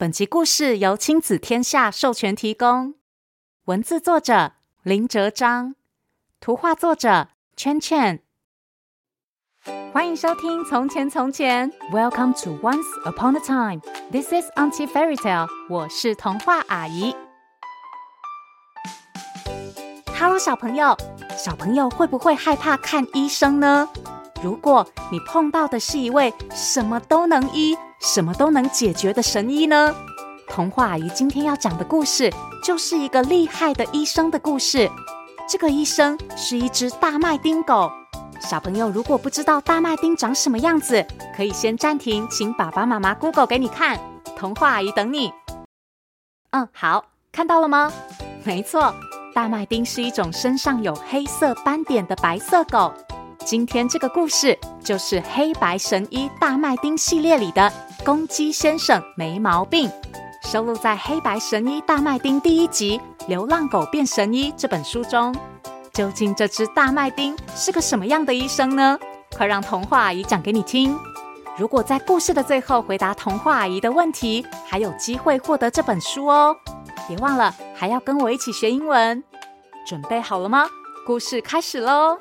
本集故事由亲子天下授权提供，文字作者林哲章，图画作者圈圈。欢迎收听《从前从前》，Welcome to Once Upon a Time。This is Auntie Fairy Tale。我是童话阿姨。Hello，小朋友，小朋友会不会害怕看医生呢？如果你碰到的是一位什么都能医，什么都能解决的神医呢？童话阿姨今天要讲的故事，就是一个厉害的医生的故事。这个医生是一只大麦丁狗。小朋友如果不知道大麦丁长什么样子，可以先暂停，请爸爸妈妈 Google 给你看。童话阿姨等你。嗯，好，看到了吗？没错，大麦丁是一种身上有黑色斑点的白色狗。今天这个故事就是黑白神医大麦丁系列里的公鸡先生没毛病，收录在《黑白神医大麦丁》第一集《流浪狗变神医》这本书中。究竟这只大麦丁是个什么样的医生呢？快让童话阿姨讲给你听。如果在故事的最后回答童话阿姨的问题，还有机会获得这本书哦。别忘了还要跟我一起学英文。准备好了吗？故事开始喽！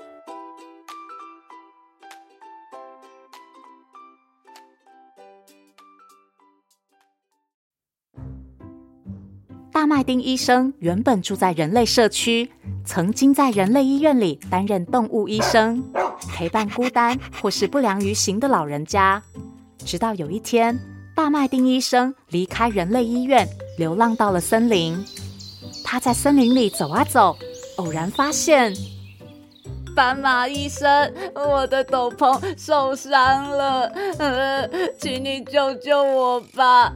大麦丁医生原本住在人类社区，曾经在人类医院里担任动物医生，陪伴孤单或是不良于行的老人家。直到有一天，大麦丁医生离开人类医院，流浪到了森林。他在森林里走啊走，偶然发现，斑马医生，我的斗篷受伤了，请你救救我吧。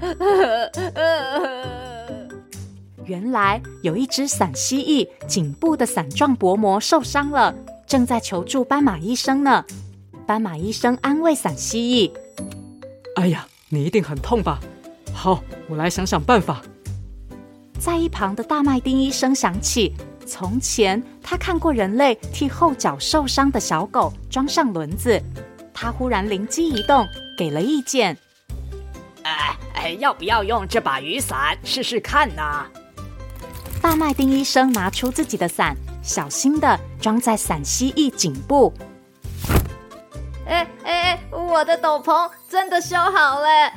原来有一只伞蜥蜴颈部的伞状薄膜受伤了，正在求助斑马医生呢。斑马医生安慰伞蜥蜴：“哎呀，你一定很痛吧？好，我来想想办法。”在一旁的大麦丁医生想起，从前他看过人类替后脚受伤的小狗装上轮子，他忽然灵机一动，给了意见：“哎哎，要不要用这把雨伞试试看呢？”大麦丁医生拿出自己的伞，小心的装在伞蜥蜴颈部。哎哎哎！我的斗篷真的修好了，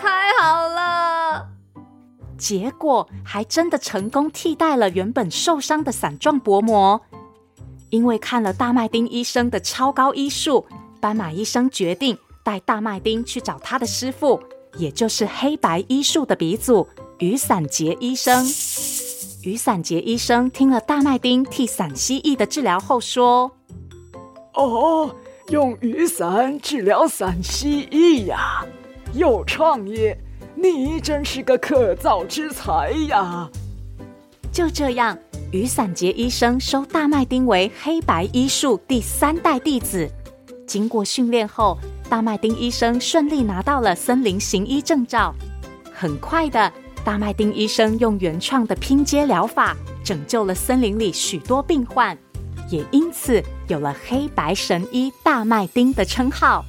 太好了！结果还真的成功替代了原本受伤的伞状薄膜。因为看了大麦丁医生的超高医术，斑马医生决定带大麦丁去找他的师傅，也就是黑白医术的鼻祖雨伞节医生。雨伞节医生听了大麦丁替伞蜥蜴的治疗后说：“哦，用雨伞治疗伞蜥蜴呀，有创意！你真是个可造之才呀！”就这样，雨伞节医生收大麦丁为黑白医术第三代弟子。经过训练后，大麦丁医生顺利拿到了森林行医证照。很快的。大麦丁医生用原创的拼接疗法拯救了森林里许多病患，也因此有了“黑白神医大麦丁”的称号。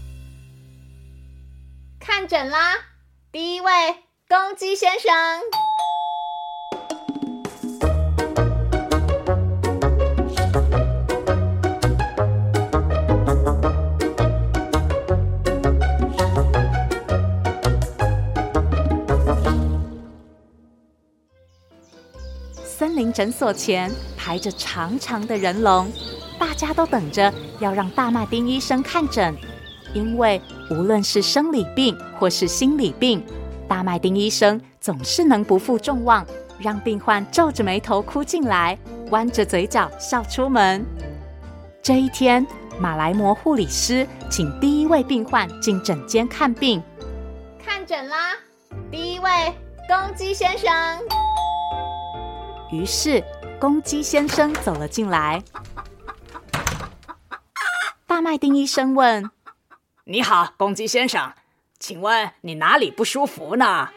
看诊啦，第一位公鸡先生。诊所前排着长长的人龙，大家都等着要让大麦丁医生看诊。因为无论是生理病或是心理病，大麦丁医生总是能不负众望，让病患皱着眉头哭进来，弯着嘴角笑出门。这一天，马来貘护理师请第一位病患进诊间看病。看诊啦，第一位公鸡先生。于是，公鸡先生走了进来。大麦丁医生问：“你好，公鸡先生，请问你哪里不舒服呢？”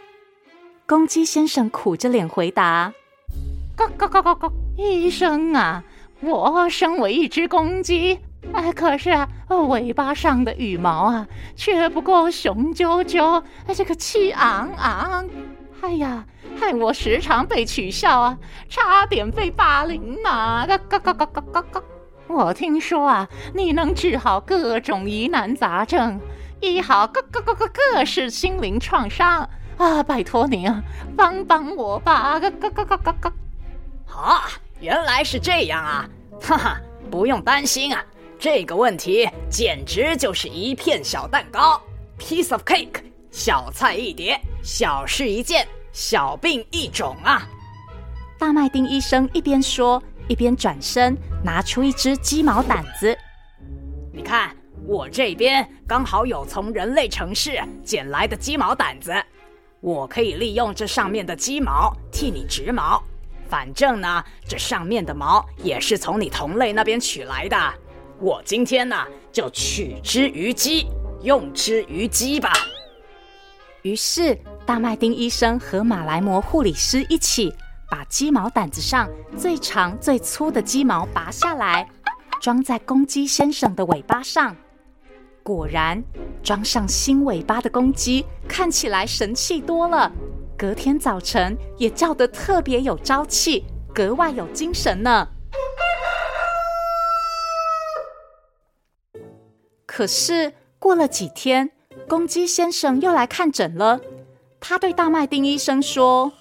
公鸡先生苦着脸回答：“咯咯咯咯咯，医生啊，我身为一只公鸡，哎，可是啊，尾巴上的羽毛啊，却不够雄赳赳，这个气昂昂。”哎呀，害我时常被取笑啊，差点被霸凌嘛！嘎嘎嘎嘎嘎嘎嘎！我听说啊，你能治好各种疑难杂症，医好各各各各各式心灵创伤啊！拜托你啊，帮帮我吧！嘎嘎嘎嘎嘎嘎！啊，原来是这样啊！哈哈，不用担心啊，这个问题简直就是一片小蛋糕，piece of cake，小菜一碟，小事一件，小病一种啊！大麦丁医生一边说，一边转身拿出一只鸡毛掸子。你看，我这边刚好有从人类城市捡来的鸡毛掸子，我可以利用这上面的鸡毛替你植毛。反正呢，这上面的毛也是从你同类那边取来的。我今天呢，就取之于鸡，用之于鸡吧。于是，大麦町医生和马来貘护理师一起把鸡毛掸子上最长最粗的鸡毛拔下来，装在公鸡先生的尾巴上。果然，装上新尾巴的公鸡看起来神气多了。隔天早晨也叫得特别有朝气，格外有精神呢。可是过了几天，公鸡先生又来看诊了。他对大麦丁医生说：“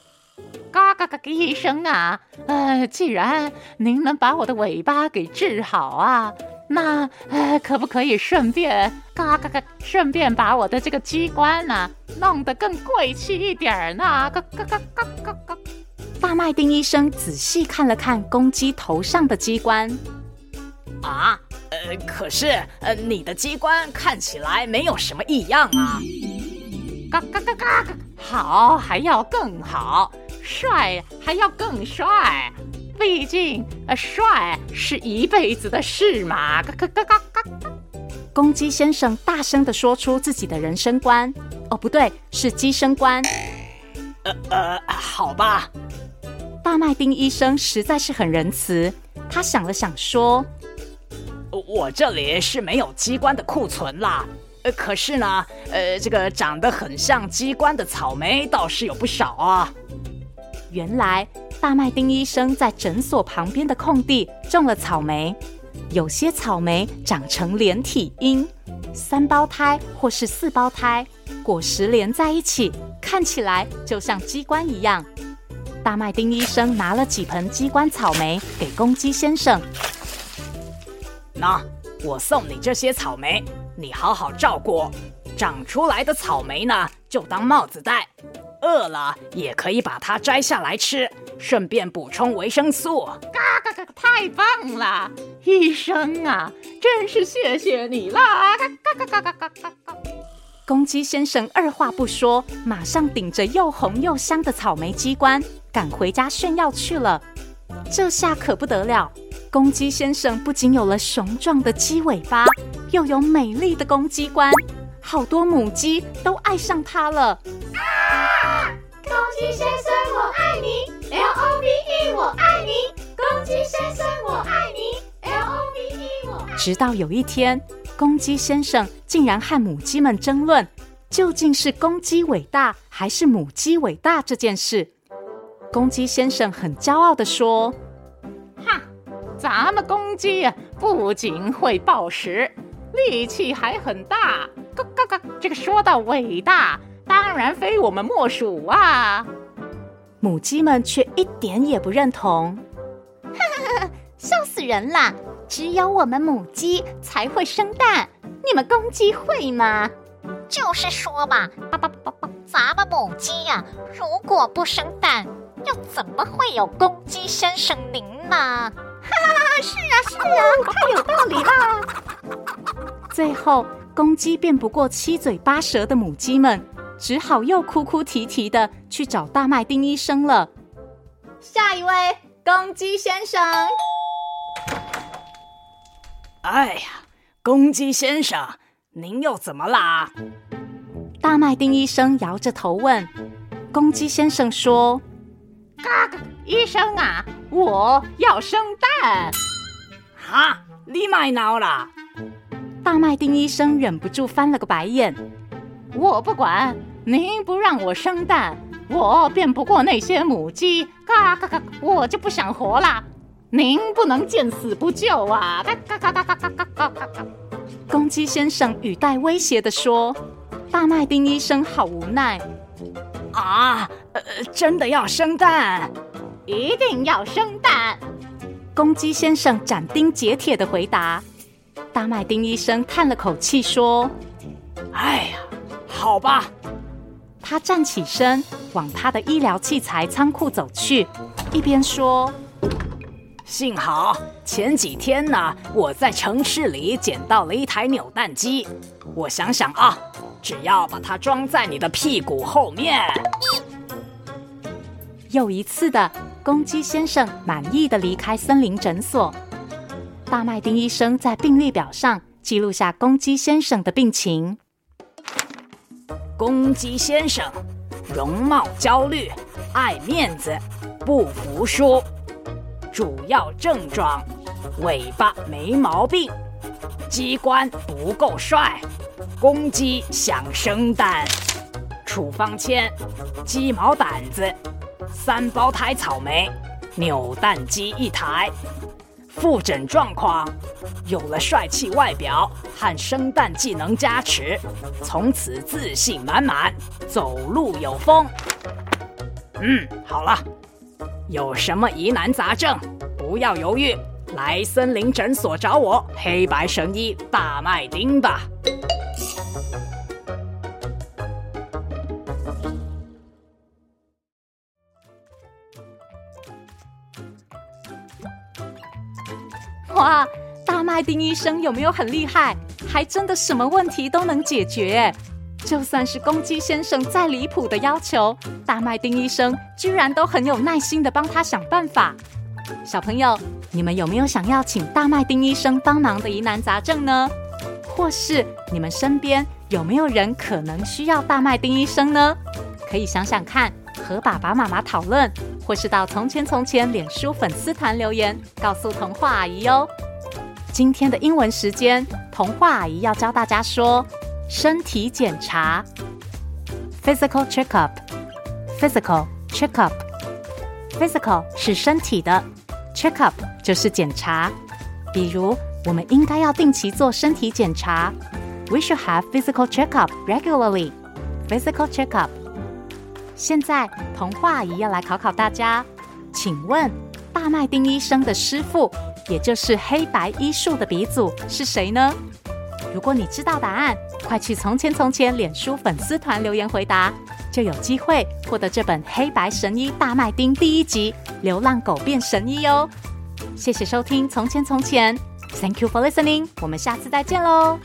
嘎嘎嘎，医生啊，呃，既然您能把我的尾巴给治好啊。”那呃，可不可以顺便嘎嘎嘎，顺便把我的这个机关呢，弄得更贵气一点呢？嘎嘎嘎嘎嘎嘎！大麦丁医生仔细看了看公鸡头上的机关，啊，呃，可是呃，你的机关看起来没有什么异样啊。嘎嘎嘎嘎嘎！好，还要更好，帅还要更帅。毕竟，呃，帅是一辈子的事嘛！嘎嘎嘎嘎嘎！公鸡先生大声的说出自己的人生观。哦，不对，是鸡生观。呃呃，好吧。大麦丁医生实在是很仁慈，他想了想说：“我这里是没有鸡冠的库存啦。呃，可是呢，呃，这个长得很像鸡冠的草莓倒是有不少啊。”原来。大麦町医生在诊所旁边的空地种了草莓，有些草莓长成连体婴，三胞胎或是四胞胎，果实连在一起，看起来就像鸡冠一样。大麦町医生拿了几盆鸡冠草莓给公鸡先生，那我送你这些草莓，你好好照顾，长出来的草莓呢，就当帽子戴。饿了也可以把它摘下来吃，顺便补充维生素。嘎嘎嘎！太棒了，医生啊，真是谢谢你啦！嘎嘎嘎嘎嘎嘎嘎！公鸡先生二话不说，马上顶着又红又香的草莓鸡冠赶回家炫耀去了。这下可不得了，公鸡先生不仅有了雄壮的鸡尾巴，又有美丽的公鸡冠，好多母鸡都爱上它了。啊公鸡先生，我爱你，L O V E，我爱你。公鸡先生，我爱你，L O V E，我。直到有一天，公鸡先生竟然和母鸡们争论，究竟是公鸡伟大还是母鸡伟大这件事。公鸡先生很骄傲地说：“哈，咱们公鸡呀，不仅会抱食，力气还很大。嘎嘎嘎，这个说到伟大。”当然非我们莫属啊！母鸡们却一点也不认同，哈哈哈，笑死人啦！只有我们母鸡才会生蛋，你们公鸡会吗？就是说嘛，叭叭叭叭，咱们母鸡呀，如果不生蛋，又怎么会有公鸡先生您呢？哈哈，是啊是啊，太有道理了。最后，公鸡辩不过七嘴八舌的母鸡们。只好又哭哭啼啼的去找大麦丁医生了。下一位，公鸡先生。哎呀，公鸡先生，您又怎么啦？大麦丁医生摇着头问。公鸡先生说：“嘎嘎，医生啊，我要生蛋。”哈，你卖闹啦？大麦丁医生忍不住翻了个白眼。我不管，您不让我生蛋，我辩不过那些母鸡，嘎嘎嘎，我就不想活了。您不能见死不救啊！嘎嘎嘎嘎嘎嘎嘎嘎嘎嘎。公鸡先生语带威胁地说：“大麦丁医生好无奈啊！呃，真的要生蛋？一定要生蛋！”公鸡先生斩钉截铁的回答。大麦丁医生叹了口气说：“哎呀，好吧。”他站起身，往他的医疗器材仓库走去，一边说。幸好前几天呢，我在城市里捡到了一台扭蛋机。我想想啊，只要把它装在你的屁股后面。又一次的，公鸡先生满意的离开森林诊所。大麦丁医生在病历表上记录下公鸡先生的病情。公鸡先生，容貌焦虑，爱面子，不服输。主要症状：尾巴没毛病，鸡冠不够帅，公鸡想生蛋。处方签：鸡毛掸子，三胞胎草莓，扭蛋机一台。复诊状况：有了帅气外表和生蛋技能加持，从此自信满满，走路有风。嗯，好了。有什么疑难杂症，不要犹豫，来森林诊所找我黑白神医大麦丁吧。麦丁医生有没有很厉害？还真的什么问题都能解决。就算是公鸡先生再离谱的要求，大麦丁医生居然都很有耐心地帮他想办法。小朋友，你们有没有想要请大麦丁医生帮忙的疑难杂症呢？或是你们身边有没有人可能需要大麦丁医生呢？可以想想看，和爸爸妈妈讨论，或是到从前从前脸书粉丝团留言，告诉童话阿姨哟。今天的英文时间，童话阿姨要教大家说。身体检查，physical checkup，physical checkup，physical 是身体的，checkup 就是检查。比如，我们应该要定期做身体检查，We should have physical checkup regularly。physical checkup。现在，童话阿姨要来考考大家，请问大麦丁医生的师傅，也就是黑白医术的鼻祖是谁呢？如果你知道答案，快去从前从前脸书粉丝团留言回答，就有机会获得这本《黑白神医大麦丁》第一集《流浪狗变神医》哦。谢谢收听《从前从前》，Thank you for listening，我们下次再见喽。